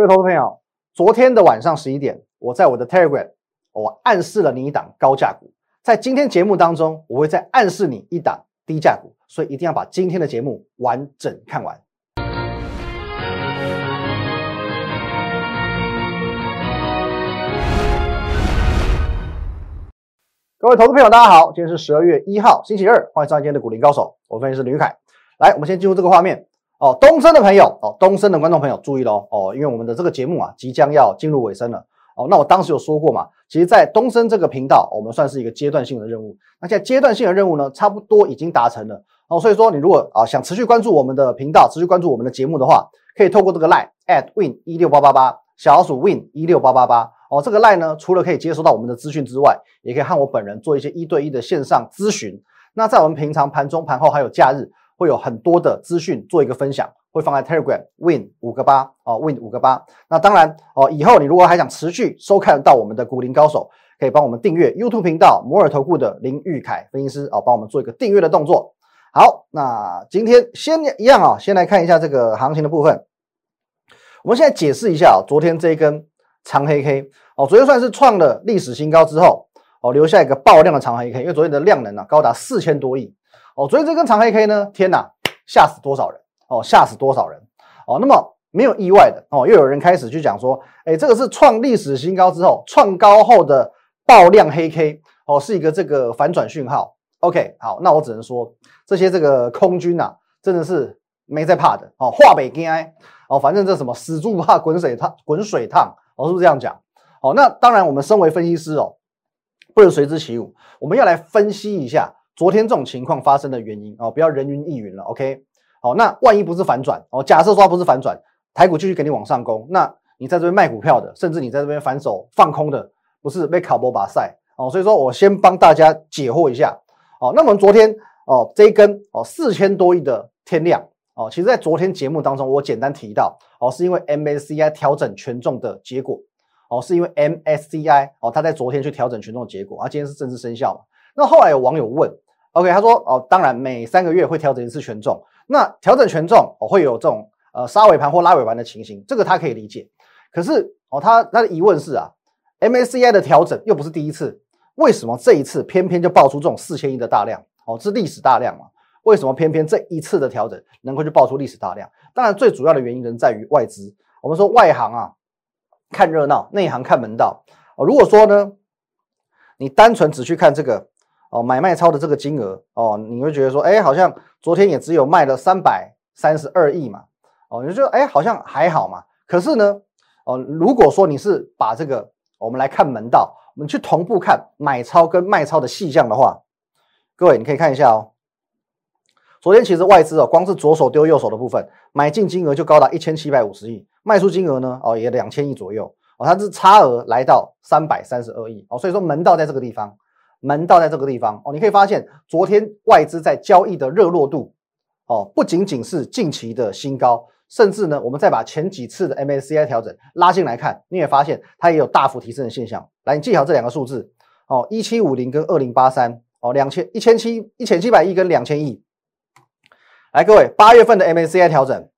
各位投资朋友，昨天的晚上十一点，我在我的 Telegram，我暗示了你一档高价股。在今天节目当中，我会再暗示你一档低价股，所以一定要把今天的节目完整看完。各位投资朋友，大家好，今天是十二月一号，星期二，欢迎收看今天的股林高手，我分析师吕凯。来，我们先进入这个画面哦。东升的朋友哦，东升的观众朋友注意喽哦，因为我们的这个节目啊，即将要进入尾声了哦。那我当时有说过嘛，其实，在东升这个频道，我们算是一个阶段性的任务。那现在阶段性的任务呢，差不多已经达成了哦。所以说，你如果啊想持续关注我们的频道，持续关注我们的节目的话，可以透过这个 line at win 一六八八八小老鼠 win 一六八八八。哦，这个 line 呢，除了可以接收到我们的资讯之外，也可以和我本人做一些一对一的线上咨询。那在我们平常盘中、盘后还有假日，会有很多的资讯做一个分享，会放在 Telegram Win 五个八哦，Win 五个八。那当然哦，以后你如果还想持续收看到我们的股林高手，可以帮我们订阅 YouTube 频道摩尔投顾的林玉凯分析师哦，帮我们做一个订阅的动作。好，那今天先一样啊，先来看一下这个行情的部分。我们现在解释一下啊，昨天这一根。长黑 K 哦，昨天算是创了历史新高之后哦，留下一个爆量的长黑 K，因为昨天的量能呢高达四千多亿哦。昨天这根长黑 K 呢，天哪，吓死多少人哦，吓死多少人哦。那么没有意外的哦，又有人开始去讲说，哎，这个是创历史新高之后创高后的爆量黑 K 哦，是一个这个反转讯号。OK，好，那我只能说这些这个空军呐，真的是没在怕的哦，话北惊哦，反正这什么死猪不怕滚水烫，滚水烫。我是不是这样讲？哦，那当然，我们身为分析师哦，不能随之起舞。我们要来分析一下昨天这种情况发生的原因哦，不要人云亦云了。OK，好，那万一不是反转哦，假设说它不是反转，台股继续给你往上攻，那你在这边卖股票的，甚至你在这边反手放空的，不是被考波把赛哦？所以说我先帮大家解惑一下哦。那我们昨天哦，这一根哦四千多亿的天量。哦，其实，在昨天节目当中，我简单提到，哦，是因为 MSCI 调整权重的结果，哦，是因为 MSCI 哦，它在昨天去调整权重的结果，啊，今天是正式生效嘛？那后来有网友问，OK，他说，哦，当然每三个月会调整一次权重，那调整权重，哦，会有这种呃杀尾盘或拉尾盘的情形，这个他可以理解。可是，哦，他他的疑问是啊，MACI 的调整又不是第一次，为什么这一次偏偏就爆出这种四千亿的大量？哦，是历史大量嘛？为什么偏偏这一次的调整能够去爆出历史大量？当然，最主要的原因仍在于外资。我们说外行啊，看热闹；内行看门道。哦，如果说呢，你单纯只去看这个哦买卖超的这个金额哦，你会觉得说，哎，好像昨天也只有卖了三百三十二亿嘛。哦，你就觉得哎，好像还好嘛。可是呢，哦，如果说你是把这个我们来看门道，我们去同步看买超跟卖超的细项的话，各位你可以看一下哦。昨天其实外资哦，光是左手丢右手的部分，买进金额就高达一千七百五十亿，卖出金额呢哦也两千亿左右哦，它是差额来到三百三十二亿哦，所以说门道在这个地方，门道在这个地方哦，你可以发现昨天外资在交易的热络度哦，不仅仅是近期的新高，甚至呢，我们再把前几次的 MSCI 调整拉进来看，你也发现它也有大幅提升的现象。来，你记好这两个数字哦，一七五零跟二零八三哦，两千一千七一千七百亿跟两千亿。来，各位，八月份的 MACI 调整，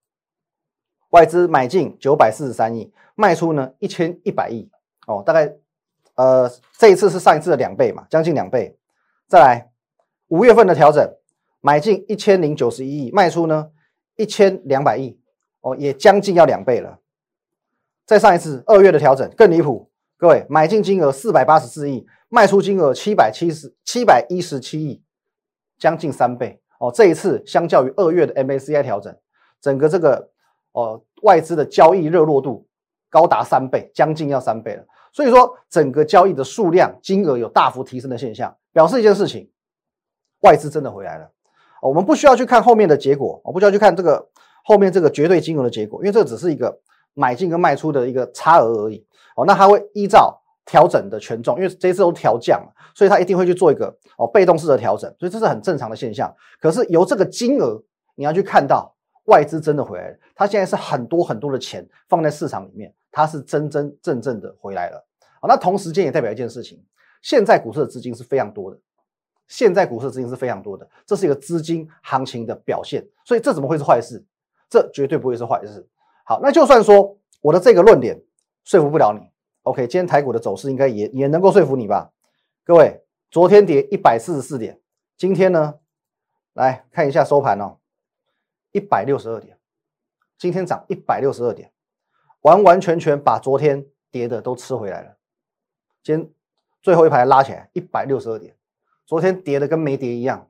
外资买进九百四十三亿，卖出呢一千一百亿哦，大概呃这一次是上一次的两倍嘛，将近两倍。再来，五月份的调整，买进一千零九十一亿，卖出呢一千两百亿哦，也将近要两倍了。再上一次二月的调整更离谱，各位买进金额四百八十四亿，卖出金额七百七十七百一十七亿，将近三倍。哦，这一次相较于二月的 MACI 调整，整个这个哦外资的交易热络度高达三倍，将近要三倍了。所以说，整个交易的数量、金额有大幅提升的现象，表示一件事情：外资真的回来了。我们不需要去看后面的结果，我不需要去看这个后面这个绝对金额的结果，因为这只是一个买进跟卖出的一个差额而已。哦，那它会依照。调整的权重，因为这次都调降了，所以它一定会去做一个哦被动式的调整，所以这是很正常的现象。可是由这个金额，你要去看到外资真的回来了，它现在是很多很多的钱放在市场里面，它是真真正正的回来了。好，那同时间也代表一件事情，现在股市的资金是非常多的，现在股市资金是非常多的，这是一个资金行情的表现，所以这怎么会是坏事？这绝对不会是坏事。好，那就算说我的这个论点说服不了你。OK，今天台股的走势应该也也能够说服你吧？各位，昨天跌一百四十四点，今天呢，来看一下收盘哦，一百六十二点，今天涨一百六十二点，完完全全把昨天跌的都吃回来了。今天最后一排拉起来一百六十二点，昨天跌的跟没跌一样，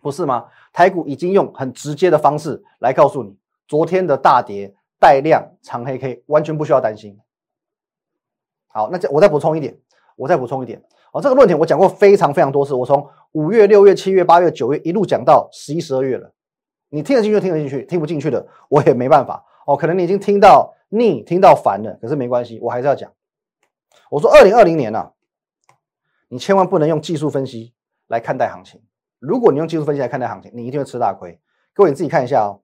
不是吗？台股已经用很直接的方式来告诉你，昨天的大跌带量长黑 K，完全不需要担心。好，那再我再补充一点，我再补充一点哦。这个论点我讲过非常非常多次，我从五月、六月、七月、八月、九月一路讲到十一、十二月了。你听得进去听得进去，听不进去的我也没办法哦。可能你已经听到腻、听到烦了，可是没关系，我还是要讲。我说二零二零年呢，你千万不能用技术分析来看待行情。如果你用技术分析来看待行情，你一定会吃大亏。各位你自己看一下哦。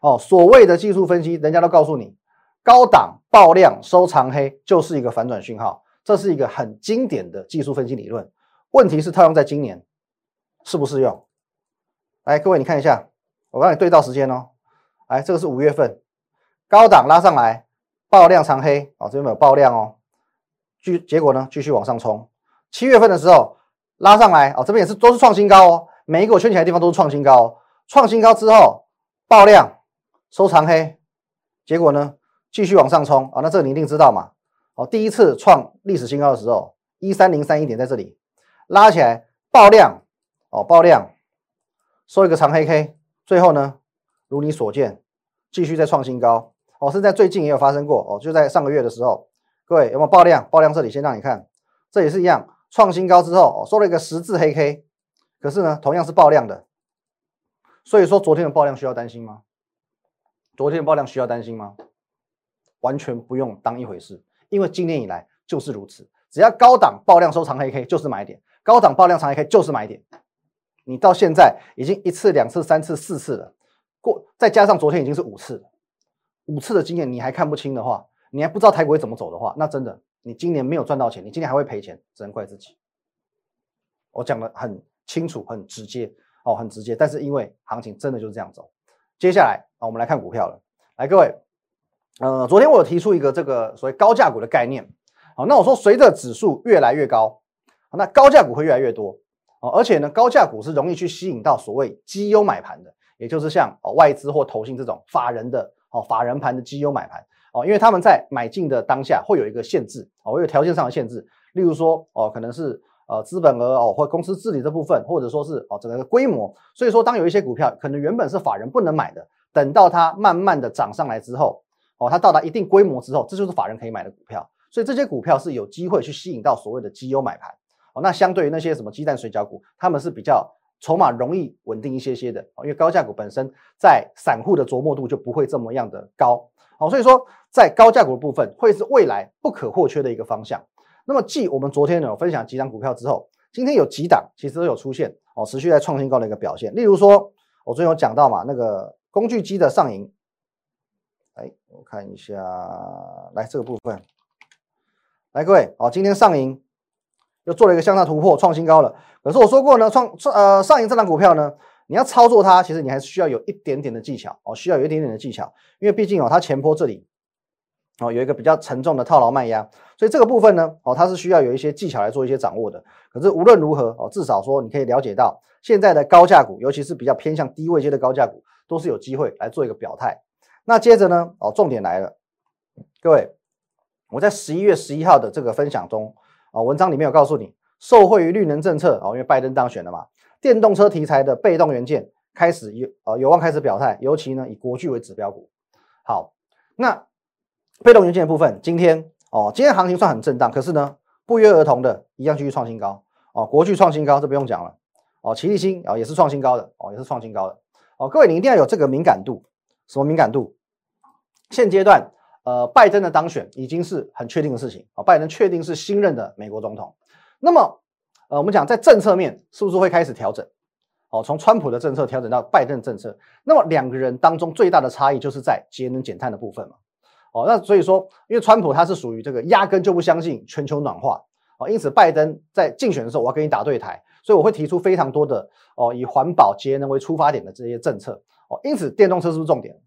哦，所谓的技术分析，人家都告诉你。高档爆量收长黑就是一个反转讯号，这是一个很经典的技术分析理论。问题是套用在今年适不适用？来，各位你看一下，我帮你对照时间哦。来，这个是五月份，高档拉上来爆量长黑哦，这边没有爆量哦，继结果呢继续往上冲。七月份的时候拉上来哦，这边也是都是创新高哦，每一个我圈起来的地方都是创新高，创新高之后爆量收长黑，结果呢？继续往上冲啊！那这个你一定知道嘛？哦，第一次创历史新高的时候，一三零三一点在这里拉起来爆量哦，爆量收一个长黑 K，最后呢，如你所见，继续在创新高哦。现在最近也有发生过哦，就在上个月的时候，各位有没有爆量？爆量这里先让你看，这也是一样，创新高之后哦，收了一个十字黑 K，可是呢，同样是爆量的。所以说昨天的爆量需要担心吗？昨天的爆量需要担心吗？完全不用当一回事，因为今年以来就是如此。只要高档爆量收长黑 K 就是买点，高档爆量长黑 K 就是买点。你到现在已经一次、两次、三次、四次了，过再加上昨天已经是五次了。五次的经验你还看不清的话，你还不知道台股会怎么走的话，那真的你今年没有赚到钱，你今年还会赔钱，只能怪自己。我讲的很清楚、很直接哦，很直接。但是因为行情真的就是这样走。接下来啊，我们来看股票了。来，各位。呃，昨天我有提出一个这个所谓高价股的概念，好，那我说随着指数越来越高，那高价股会越来越多，哦，而且呢，高价股是容易去吸引到所谓绩优买盘的，也就是像外资或投信这种法人的哦法人盘的绩优买盘，哦，因为他们在买进的当下会有一个限制，哦，会有条件上的限制，例如说哦可能是呃资本额哦或公司治理这部分，或者说是哦整个规模，所以说当有一些股票可能原本是法人不能买的，等到它慢慢的涨上来之后。哦，它到达一定规模之后，这就是法人可以买的股票，所以这些股票是有机会去吸引到所谓的绩优买盘。哦，那相对于那些什么鸡蛋水饺股，他们是比较筹码容易稳定一些些的。因为高价股本身在散户的琢磨度就不会这么样的高。哦，所以说在高价股的部分会是未来不可或缺的一个方向。那么，继我们昨天有分享几档股票之后，今天有几档其实都有出现哦，持续在创新高的一个表现。例如说，我昨天有讲到嘛，那个工具机的上影。哎，我看一下，来这个部分，来各位，哦，今天上影又做了一个向上突破，创新高了。可是我说过呢，创创呃上影这档股票呢，你要操作它，其实你还是需要有一点点的技巧哦，需要有一点点的技巧，因为毕竟哦，它前坡这里哦有一个比较沉重的套牢卖压，所以这个部分呢，哦它是需要有一些技巧来做一些掌握的。可是无论如何哦，至少说你可以了解到，现在的高价股，尤其是比较偏向低位阶的高价股，都是有机会来做一个表态。那接着呢？哦，重点来了，各位，我在十一月十一号的这个分享中，啊，文章里面有告诉你，受惠于绿能政策，哦，因为拜登当选了嘛，电动车题材的被动元件开始有，呃，有望开始表态，尤其呢以国巨为指标股。好，那被动元件的部分，今天哦，今天行情算很震荡，可是呢，不约而同的一样继续创新高，哦，国巨创新高，这不用讲了，哦，齐力新啊也是创新高的，哦，也是创新高的，哦，各位你一定要有这个敏感度。什么敏感度？现阶段，呃，拜登的当选已经是很确定的事情啊。拜登确定是新任的美国总统。那么，呃，我们讲在政策面是不是会开始调整？哦，从川普的政策调整到拜登政策。那么两个人当中最大的差异就是在节能减碳的部分嘛。哦，那所以说，因为川普他是属于这个压根就不相信全球暖化哦，因此拜登在竞选的时候，我要跟你打对台，所以我会提出非常多的哦，以环保节能为出发点的这些政策哦。因此，电动车是不是重点？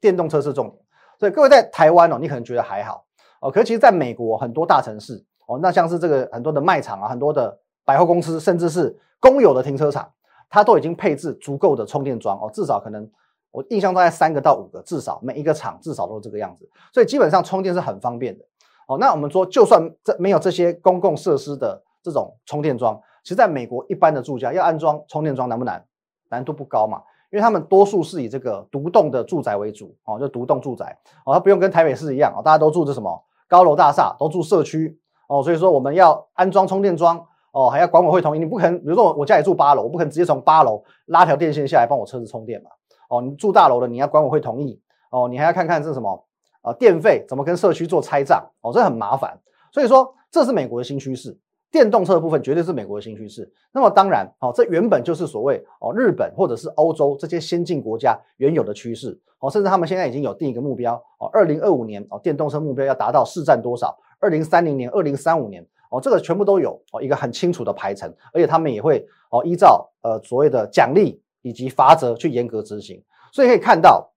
电动车是重点。所以各位在台湾哦，你可能觉得还好哦，可是其实在美国很多大城市哦，那像是这个很多的卖场啊，很多的百货公司，甚至是公有的停车场，它都已经配置足够的充电桩哦，至少可能我印象大概三个到五个，至少每一个厂至少都是这个样子，所以基本上充电是很方便的哦。那我们说，就算这没有这些公共设施的这种充电桩，其实在美国一般的住家要安装充电桩难不难？难度不高嘛。因为他们多数是以这个独栋的住宅为主哦，就独栋住宅哦，它不用跟台北市一样哦，大家都住着什么高楼大厦，都住社区哦，所以说我们要安装充电桩哦，还要管委会同意，你不可能，比如说我我家里住八楼，我不可能直接从八楼拉条电线下来帮我车子充电嘛哦，你住大楼的你要管委会同意哦，你还要看看这什么呃电费怎么跟社区做拆账哦，这很麻烦，所以说这是美国的新趋势。电动车的部分绝对是美国的新趋势。那么当然，哦，这原本就是所谓哦日本或者是欧洲这些先进国家原有的趋势。哦，甚至他们现在已经有定一个目标，哦，二零二五年哦电动车目标要达到市占多少？二零三零年、二零三五年，哦，这个全部都有哦一个很清楚的排程，而且他们也会哦依照呃所谓的奖励以及罚则去严格执行。所以可以看到，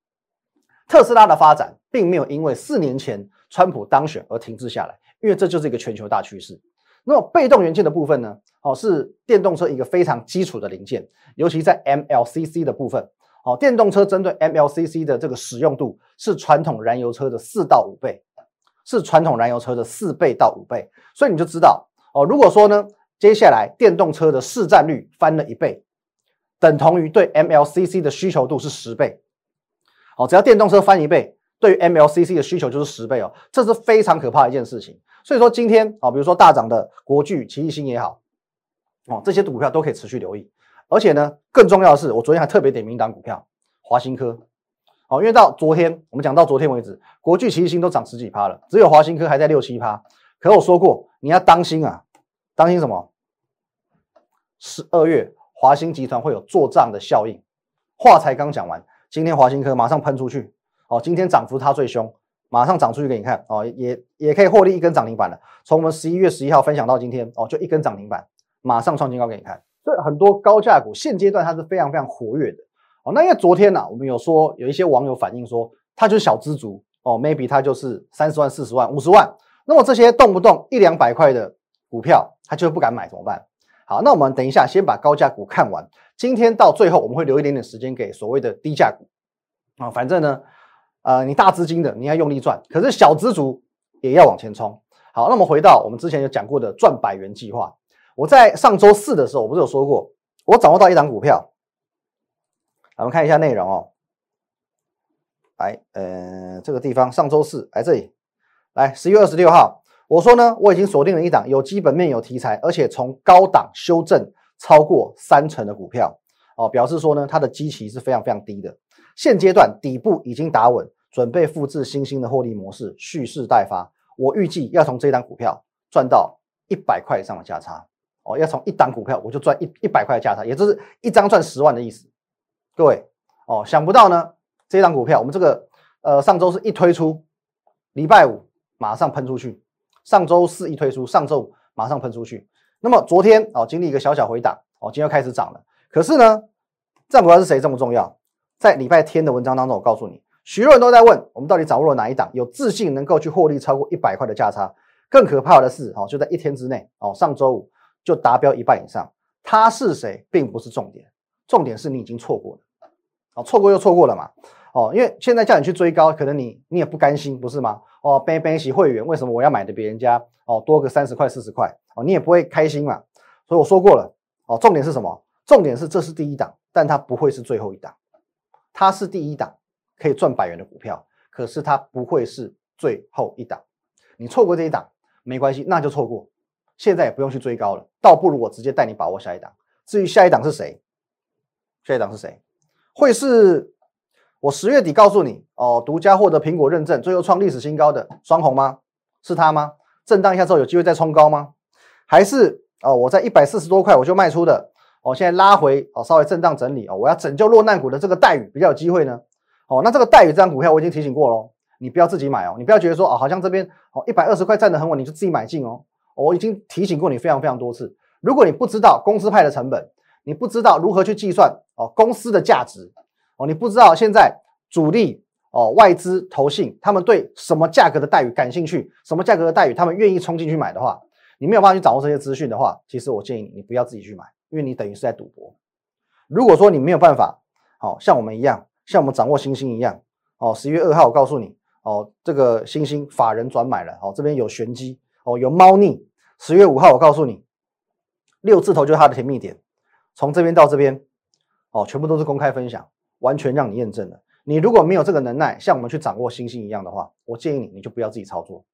特斯拉的发展并没有因为四年前川普当选而停滞下来，因为这就是一个全球大趋势。那么被动元件的部分呢？哦，是电动车一个非常基础的零件，尤其在 MLCC 的部分。哦，电动车针对 MLCC 的这个使用度是传统燃油车的四到五倍，是传统燃油车的四倍到五倍。所以你就知道，哦，如果说呢，接下来电动车的市占率翻了一倍，等同于对 MLCC 的需求度是十倍。哦，只要电动车翻一倍，对于 MLCC 的需求就是十倍哦，这是非常可怕的一件事情。所以说今天啊，比如说大涨的国巨、奇异星也好，哦，这些股票都可以持续留意。而且呢，更重要的是，我昨天还特别点名档股票，华新科，哦，因为到昨天我们讲到昨天为止，国巨、奇异星都涨十几趴了，只有华新科还在六七趴。可我说过，你要当心啊，当心什么？十二月华兴集团会有做账的效应。话才刚讲完，今天华新科马上喷出去，哦，今天涨幅它最凶。马上涨出去给你看哦，也也可以获利一根涨停板了。从我们十一月十一号分享到今天哦，就一根涨停板，马上创新高给你看。所以很多高价股现阶段它是非常非常活跃的哦。那因为昨天呢，我们有说有一些网友反映说，它就是小资族哦，maybe 它就是三十万、四十万、五十万，那么这些动不动一两百块的股票，他就不敢买怎么办？好，那我们等一下先把高价股看完，今天到最后我们会留一点点时间给所谓的低价股啊，反正呢。呃，你大资金的，你要用力赚，可是小资族也要往前冲。好，那么回到我们之前有讲过的赚百元计划，我在上周四的时候，我不是有说过，我掌握到一档股票，我们看一下内容哦。来，呃，这个地方上周四来这里，来十一月二十六号，我说呢，我已经锁定了一档有基本面、有题材，而且从高档修正超过三成的股票哦，表示说呢，它的基期是非常非常低的。现阶段底部已经打稳，准备复制新兴的获利模式，蓄势待发。我预计要从这一档股票赚到一百块以上的价差哦，要从一档股票我就赚一一百块的价差，也就是一张赚十万的意思。各位哦，想不到呢，这一档股票我们这个呃上周是一推出，礼拜五马上喷出去，上周四一推出，上周五马上喷出去。那么昨天哦经历一个小小回档哦，今天又开始涨了。可是呢，这股票是谁这么重要？在礼拜天的文章当中，我告诉你，许多人都在问我们到底掌握了哪一档，有自信能够去获利超过一百块的价差。更可怕的是，哦，就在一天之内，哦，上周五就达标一半以上。他是谁，并不是重点，重点是你已经错过了，哦，错过又错过了嘛，哦，因为现在叫你去追高，可能你你也不甘心，不是吗？哦，背背起会员，为什么我要买的别人家哦多个三十块四十块？哦，你也不会开心嘛。所以我说过了，哦，重点是什么？重点是这是第一档，但它不会是最后一档。它是第一档可以赚百元的股票，可是它不会是最后一档。你错过这一档没关系，那就错过。现在也不用去追高了，倒不如我直接带你把握下一档。至于下一档是谁，下一档是谁，会是我十月底告诉你哦，独家获得苹果认证，最后创历史新高的双红吗？是它吗？震荡一下之后有机会再冲高吗？还是哦，我在一百四十多块我就卖出的？哦，现在拉回哦，稍微震荡整理哦，我要拯救落难股的这个待遇比较有机会呢。哦，那这个待遇这张股票我已经提醒过喽，你不要自己买哦，你不要觉得说哦，好像这边哦一百二十块站得很稳，你就自己买进哦。我已经提醒过你非常非常多次，如果你不知道公司派的成本，你不知道如何去计算哦公司的价值哦，你不知道现在主力哦，外资投信他们对什么价格的待遇感兴趣，什么价格的待遇他们愿意冲进去买的话，你没有办法去掌握这些资讯的话，其实我建议，你不要自己去买，因为你等于是在赌博。如果说你没有办法，好像我们一样，像我们掌握星星一样，哦，十一月二号我告诉你，哦，这个星星法人转买了，哦，这边有玄机，哦，有猫腻。十月五号我告诉你，六字头就是它的甜蜜点，从这边到这边，哦，全部都是公开分享，完全让你验证了。你如果没有这个能耐，像我们去掌握星星一样的话，我建议你，你就不要自己操作，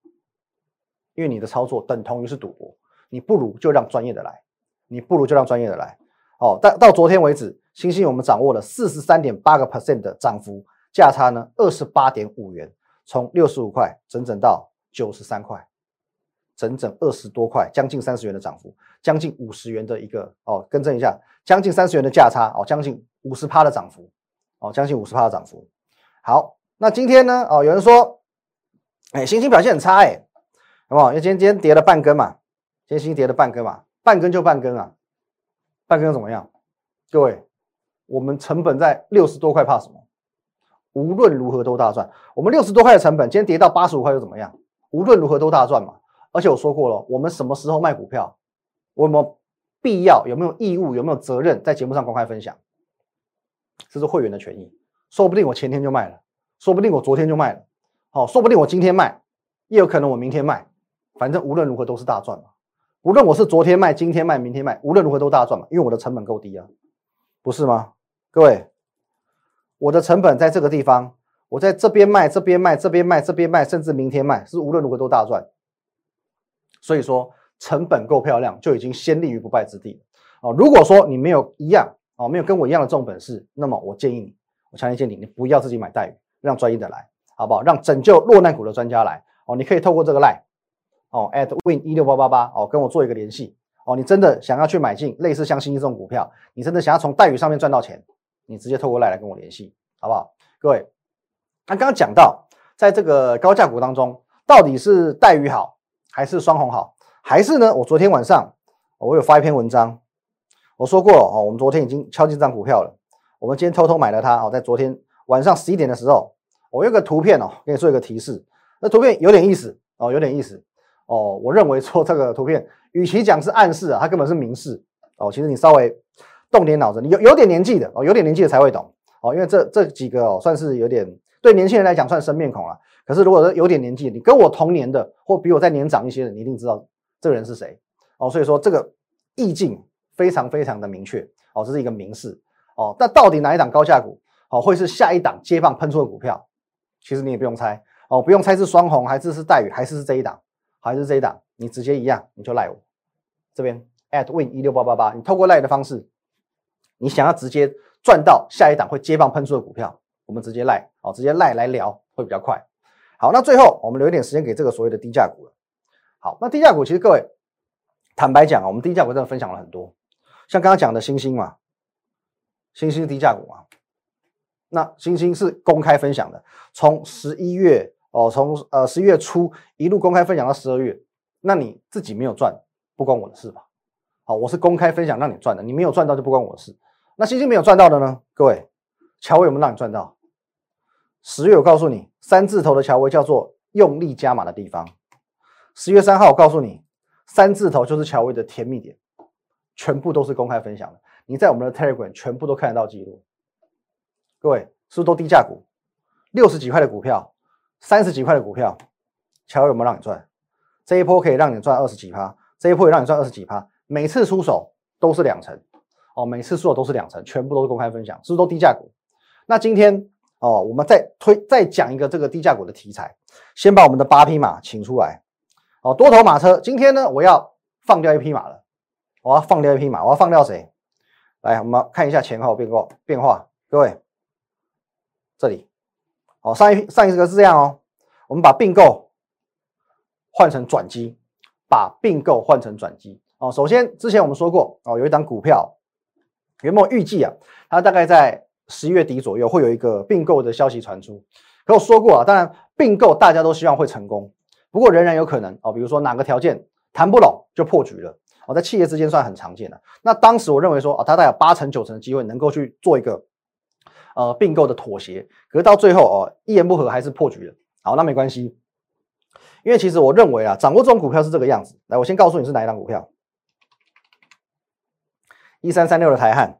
因为你的操作等同于是赌博，你不如就让专业的来，你不如就让专业的来。哦，到到昨天为止，星星我们掌握了四十三点八个 percent 的涨幅，价差呢二十八点五元，从六十五块整整到九十三块，整整二十多块，将近三十元的涨幅，将近五十元的一个哦，更正一下，将近三十元的价差哦，将近五十趴的涨幅哦，将近五十趴的涨幅。好，那今天呢？哦，有人说，哎，星星表现很差哎，好不好？因为今天今天跌了半根嘛，今天星星跌了半根嘛，半根就半根啊。半根怎么样？各位，我们成本在六十多块，怕什么？无论如何都大赚。我们六十多块的成本，今天跌到八十五块又怎么样？无论如何都大赚嘛。而且我说过了，我们什么时候卖股票，我们必要有没有义务，有没有责任在节目上公开分享？这是会员的权益。说不定我前天就卖了，说不定我昨天就卖了，好，说不定我今天卖，也有可能我明天卖。反正无论如何都是大赚嘛。无论我是昨天卖、今天卖、明天卖，无论如何都大赚嘛，因为我的成本够低啊，不是吗？各位，我的成本在这个地方，我在这边卖、这边卖、这边卖、这边卖，甚至明天卖，是无论如何都大赚。所以说，成本够漂亮，就已经先立于不败之地哦。如果说你没有一样哦，没有跟我一样的这种本事，那么我建议你，我强烈建议你，你不要自己买待遇，让专业的来，好不好？让拯救落难股的专家来哦。你可以透过这个赖。哦，at win 一六八八八哦，跟我做一个联系哦。你真的想要去买进类似像星星这种股票，你真的想要从待遇上面赚到钱，你直接透过来来跟我联系，好不好？各位，那刚刚讲到，在这个高价股当中，到底是待遇好，还是双红好，还是呢？我昨天晚上我有发一篇文章，我说过哦，我们昨天已经敲进这张股票了，我们今天偷偷买了它哦，在昨天晚上十一点的时候，我有个图片哦，给你做一个提示，那图片有点意思哦，有点意思。哦，我认为说这个图片，与其讲是暗示啊，它根本是明示哦。其实你稍微动点脑子，你有有点年纪的哦，有点年纪的才会懂哦。因为这这几个哦，算是有点对年轻人来讲算生面孔了。可是如果说有点年纪，你跟我同年的或比我再年长一些的，你一定知道这个人是谁哦。所以说这个意境非常非常的明确哦，这是一个明示哦。那到底哪一档高价股哦，会是下一档接棒喷出的股票？其实你也不用猜哦，不用猜是双红还是是待遇还是是这一档。还是这一档，你直接一样，你就赖我这边 at win 一六八八八，你透过赖的方式，你想要直接赚到下一档会接棒喷出的股票，我们直接赖哦，直接赖来聊会比较快。好，那最后我们留一点时间给这个所谓的低价股了。好，那低价股其实各位坦白讲啊，我们低价股真的分享了很多，像刚刚讲的星星嘛，星星低价股嘛，那星星是公开分享的，从十一月。哦，从呃十一月初一路公开分享到十二月，那你自己没有赚，不关我的事吧？好，我是公开分享让你赚的，你没有赚到就不关我的事。那星星没有赚到的呢？各位，乔威有没有让你赚到？十月我告诉你，三字头的乔威叫做用力加码的地方。十月三号我告诉你，三字头就是乔威的甜蜜点，全部都是公开分享的。你在我们的 Telegram 全部都看得到记录。各位，是不是都低价股？六十几块的股票。三十几块的股票，乔有没有让你赚？这一波可以让你赚二十几趴，这一波也让你赚二十几趴，每次出手都是两成哦，每次出手都是两成，全部都是公开分享，是不是都低价股？那今天哦，我们再推再讲一个这个低价股的题材，先把我们的八匹马请出来哦，多头马车，今天呢我要放掉一匹马了，我要放掉一匹马，我要放掉谁？来，我们看一下前后变化变化，各位，这里。哦，上一上一个是这样哦，我们把并购换成转机，把并购换成转机哦。首先，之前我们说过哦，有一档股票，原本预计啊？它大概在十一月底左右会有一个并购的消息传出。可我说过啊，当然并购大家都希望会成功，不过仍然有可能哦，比如说哪个条件谈不拢就破局了哦，在企业之间算很常见的。那当时我认为说啊，它大概有八成九成的机会能够去做一个。呃并购的妥协，可是到最后哦一言不合还是破局了。好，那没关系，因为其实我认为啊，掌握这种股票是这个样子。来，我先告诉你是哪一档股票，一三三六的台汉。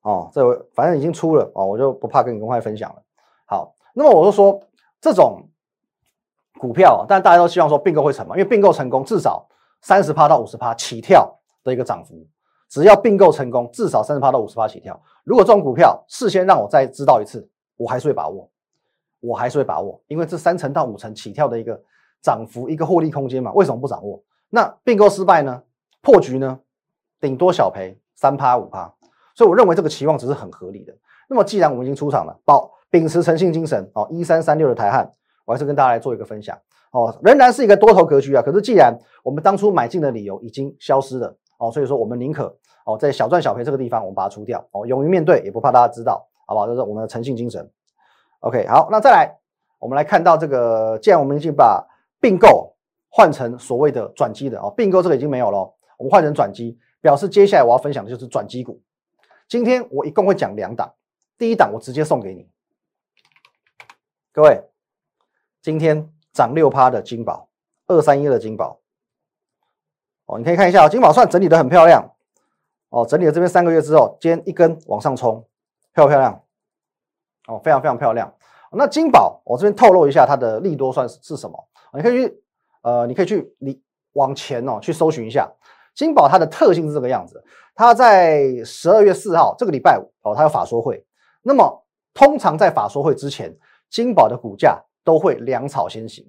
哦，这反正已经出了哦，我就不怕跟你公开分享了。好，那么我就说这种股票，但大家都希望说并购会成嘛，因为并购成功至少三十趴到五十趴起跳的一个涨幅，只要并购成功，至少三十趴到五十趴起跳。如果这种股票事先让我再知道一次，我还是会把握，我还是会把握，因为这三成到五成起跳的一个涨幅，一个获利空间嘛，为什么不掌握？那并购失败呢？破局呢？顶多小赔三趴五趴。所以我认为这个期望值是很合理的。那么既然我们已经出场了，保秉持诚信精神哦，一三三六的台汉，我还是跟大家来做一个分享哦，仍然是一个多头格局啊。可是既然我们当初买进的理由已经消失了哦，所以说我们宁可哦在小赚小赔这个地方我们把它出掉哦，勇于面对也不怕大家知道，好不好？这是我们的诚信精神。OK，好，那再来我们来看到这个，既然我们已经把并购换成所谓的转机的哦，并购这个已经没有了，我们换成转机，表示接下来我要分享的就是转机股。今天我一共会讲两档，第一档我直接送给你，各位，今天涨六趴的金宝，二三一的金宝，哦，你可以看一下，金宝算整理的很漂亮，哦，整理了这边三个月之后，今天一根往上冲，漂不漂亮？哦，非常非常漂亮。那金宝，我这边透露一下它的利多算是什么？你可以去，呃，你可以去你往前哦去搜寻一下。金宝它的特性是这个样子，它在十二月四号这个礼拜五哦，它有法说会。那么通常在法说会之前，金宝的股价都会粮草先行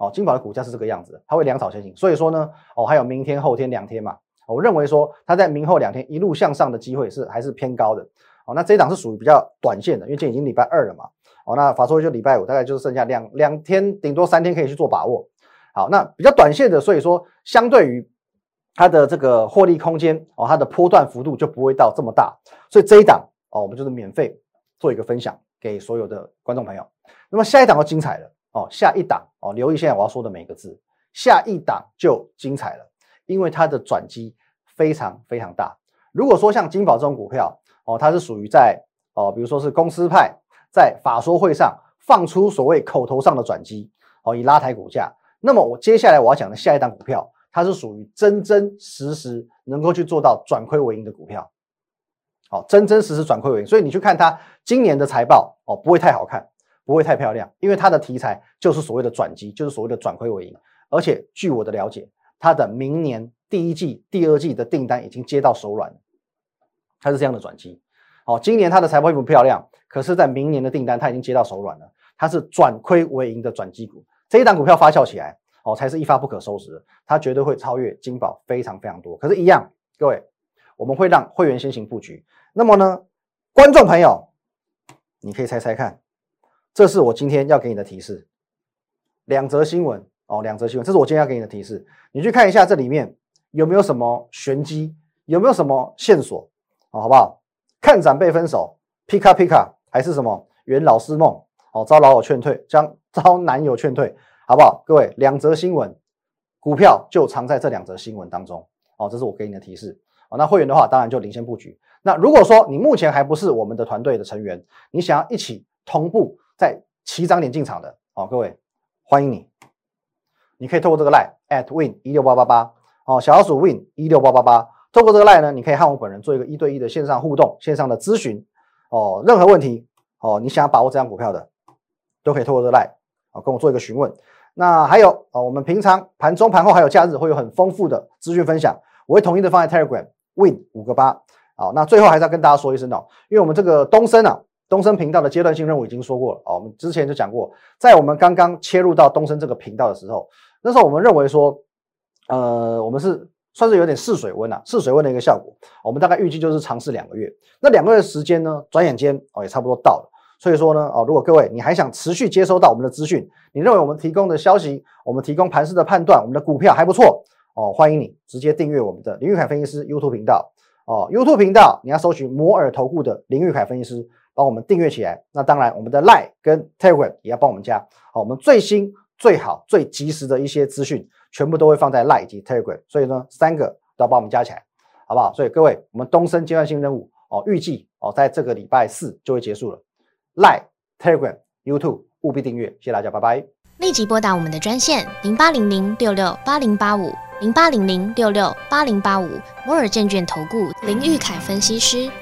哦。金宝的股价是这个样子，它会粮草先行。所以说呢，哦，还有明天、后天两天嘛，我认为说它在明后两天一路向上的机会是还是偏高的哦。那这一档是属于比较短线的，因为今天已经礼拜二了嘛，哦，那法说就礼拜五，大概就是剩下两两天，顶多三天可以去做把握。好，那比较短线的，所以说相对于。它的这个获利空间哦，它的波段幅度就不会到这么大，所以这一档哦，我们就是免费做一个分享给所有的观众朋友。那么下一档就精彩了哦，下一档哦，留意现在我要说的每个字，下一档就精彩了，因为它的转机非常非常大。如果说像金宝这种股票哦，它是属于在哦，比如说是公司派在法说会上放出所谓口头上的转机哦，以拉抬股价，那么我接下来我要讲的下一档股票。它是属于真真实实能够去做到转亏为盈的股票，好，真真实实转亏为盈。所以你去看它今年的财报哦，不会太好看，不会太漂亮，因为它的题材就是所谓的转机，就是所谓的转亏为盈。而且据我的了解，它的明年第一季、第二季的订单已经接到手软了，它是这样的转机。好，今年它的财报不漂亮，可是在明年的订单它已经接到手软了，它是转亏为盈的转机股。这一档股票发酵起来。哦，才是一发不可收拾，它绝对会超越金宝非常非常多。可是，一样，各位，我们会让会员先行布局。那么呢，观众朋友，你可以猜猜看，这是我今天要给你的提示。两则新闻哦，两则新闻，这是我今天要给你的提示。你去看一下这里面有没有什么玄机，有没有什么线索哦，好不好？看展被分手，皮卡皮卡，还是什么圆老师梦？哦，遭老友劝退，将遭男友劝退。好不好？各位，两则新闻，股票就藏在这两则新闻当中哦。这是我给你的提示哦。那会员的话，当然就领先布局。那如果说你目前还不是我们的团队的成员，你想要一起同步在起涨点进场的哦，各位欢迎你。你可以透过这个 line at win 一六八八八哦，小老鼠 win 一六八八八。透过这个 line 呢，你可以和我本人做一个一对一的线上互动、线上的咨询哦。任何问题哦，你想要把握这张股票的，都可以透过这个 line 哦，跟我做一个询问。那还有啊，我们平常盘中、盘后还有假日会有很丰富的资讯分享，我会统一的放在 Telegram Win 五个八。好，那最后还是要跟大家说一声哦，因为我们这个东升啊，东升频道的阶段性任务已经说过了啊，我们之前就讲过，在我们刚刚切入到东升这个频道的时候，那时候我们认为说，呃，我们是算是有点试水温啊，试水温的一个效果，我们大概预计就是尝试两个月，那两个月时间呢，转眼间哦也差不多到了。所以说呢，哦，如果各位你还想持续接收到我们的资讯，你认为我们提供的消息，我们提供盘势的判断，我们的股票还不错哦，欢迎你直接订阅我们的林玉凯分析师 YouTube 频道哦，YouTube 频道你要搜寻摩尔投顾的林玉凯分析师，帮我们订阅起来。那当然，我们的 Line 跟 Telegram 也要帮我们加，好，我们最新、最好、最及时的一些资讯，全部都会放在 Line 及 Telegram，所以呢，三个都要帮我们加起来，好不好？所以各位，我们东升阶段性任务哦，预计哦在这个礼拜四就会结束了。Line、Telegram、YouTube 务必订阅，谢谢大家，拜拜。立即拨打我们的专线零八零零六六八零八五零八零零六六八零八五摩尔证券投顾林玉凯分析师。